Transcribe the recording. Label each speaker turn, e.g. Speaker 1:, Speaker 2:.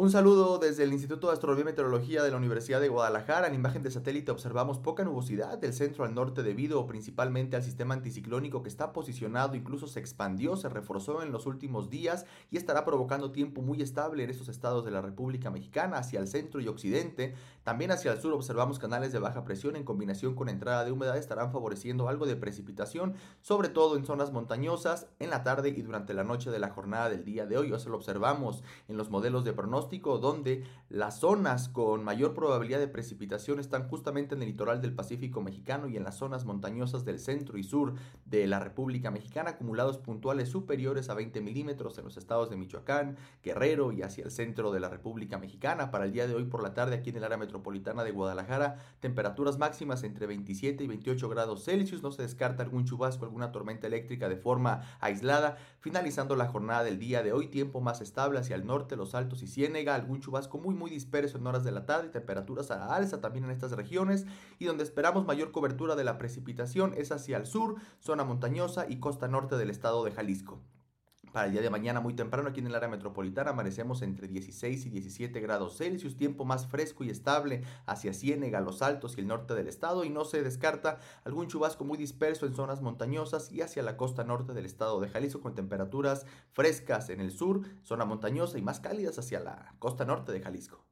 Speaker 1: Un saludo desde el Instituto de Astronomía y Meteorología de la Universidad de Guadalajara. En imagen de satélite observamos poca nubosidad del centro al norte debido principalmente al sistema anticiclónico que está posicionado, incluso se expandió, se reforzó en los últimos días y estará provocando tiempo muy estable en estos estados de la República Mexicana, hacia el centro y occidente. También hacia el sur observamos canales de baja presión en combinación con entrada de humedad estarán favoreciendo algo de precipitación, sobre todo en zonas montañosas en la tarde y durante la noche de la jornada del día de hoy. Eso lo observamos en los modelos de pronóstico donde las zonas con mayor probabilidad de precipitación están justamente en el litoral del Pacífico mexicano y en las zonas montañosas del centro y sur de la República Mexicana, acumulados puntuales superiores a 20 milímetros en los estados de Michoacán, Guerrero y hacia el centro de la República Mexicana. Para el día de hoy por la tarde aquí en el área metropolitana de Guadalajara, temperaturas máximas entre 27 y 28 grados Celsius, no se descarta algún chubasco, alguna tormenta eléctrica de forma aislada, finalizando la jornada del día de hoy, tiempo más estable hacia el norte, los altos y ciénegas algún chubasco muy muy disperso en horas de la tarde, temperaturas a la alza también en estas regiones y donde esperamos mayor cobertura de la precipitación es hacia el sur, zona montañosa y costa norte del estado de Jalisco. Para el día de mañana muy temprano aquí en el área metropolitana amanecemos entre 16 y 17 grados Celsius, tiempo más fresco y estable hacia Ciénega, los altos y el norte del estado y no se descarta algún chubasco muy disperso en zonas montañosas y hacia la costa norte del estado de Jalisco con temperaturas frescas en el sur, zona montañosa y más cálidas hacia la costa norte de Jalisco.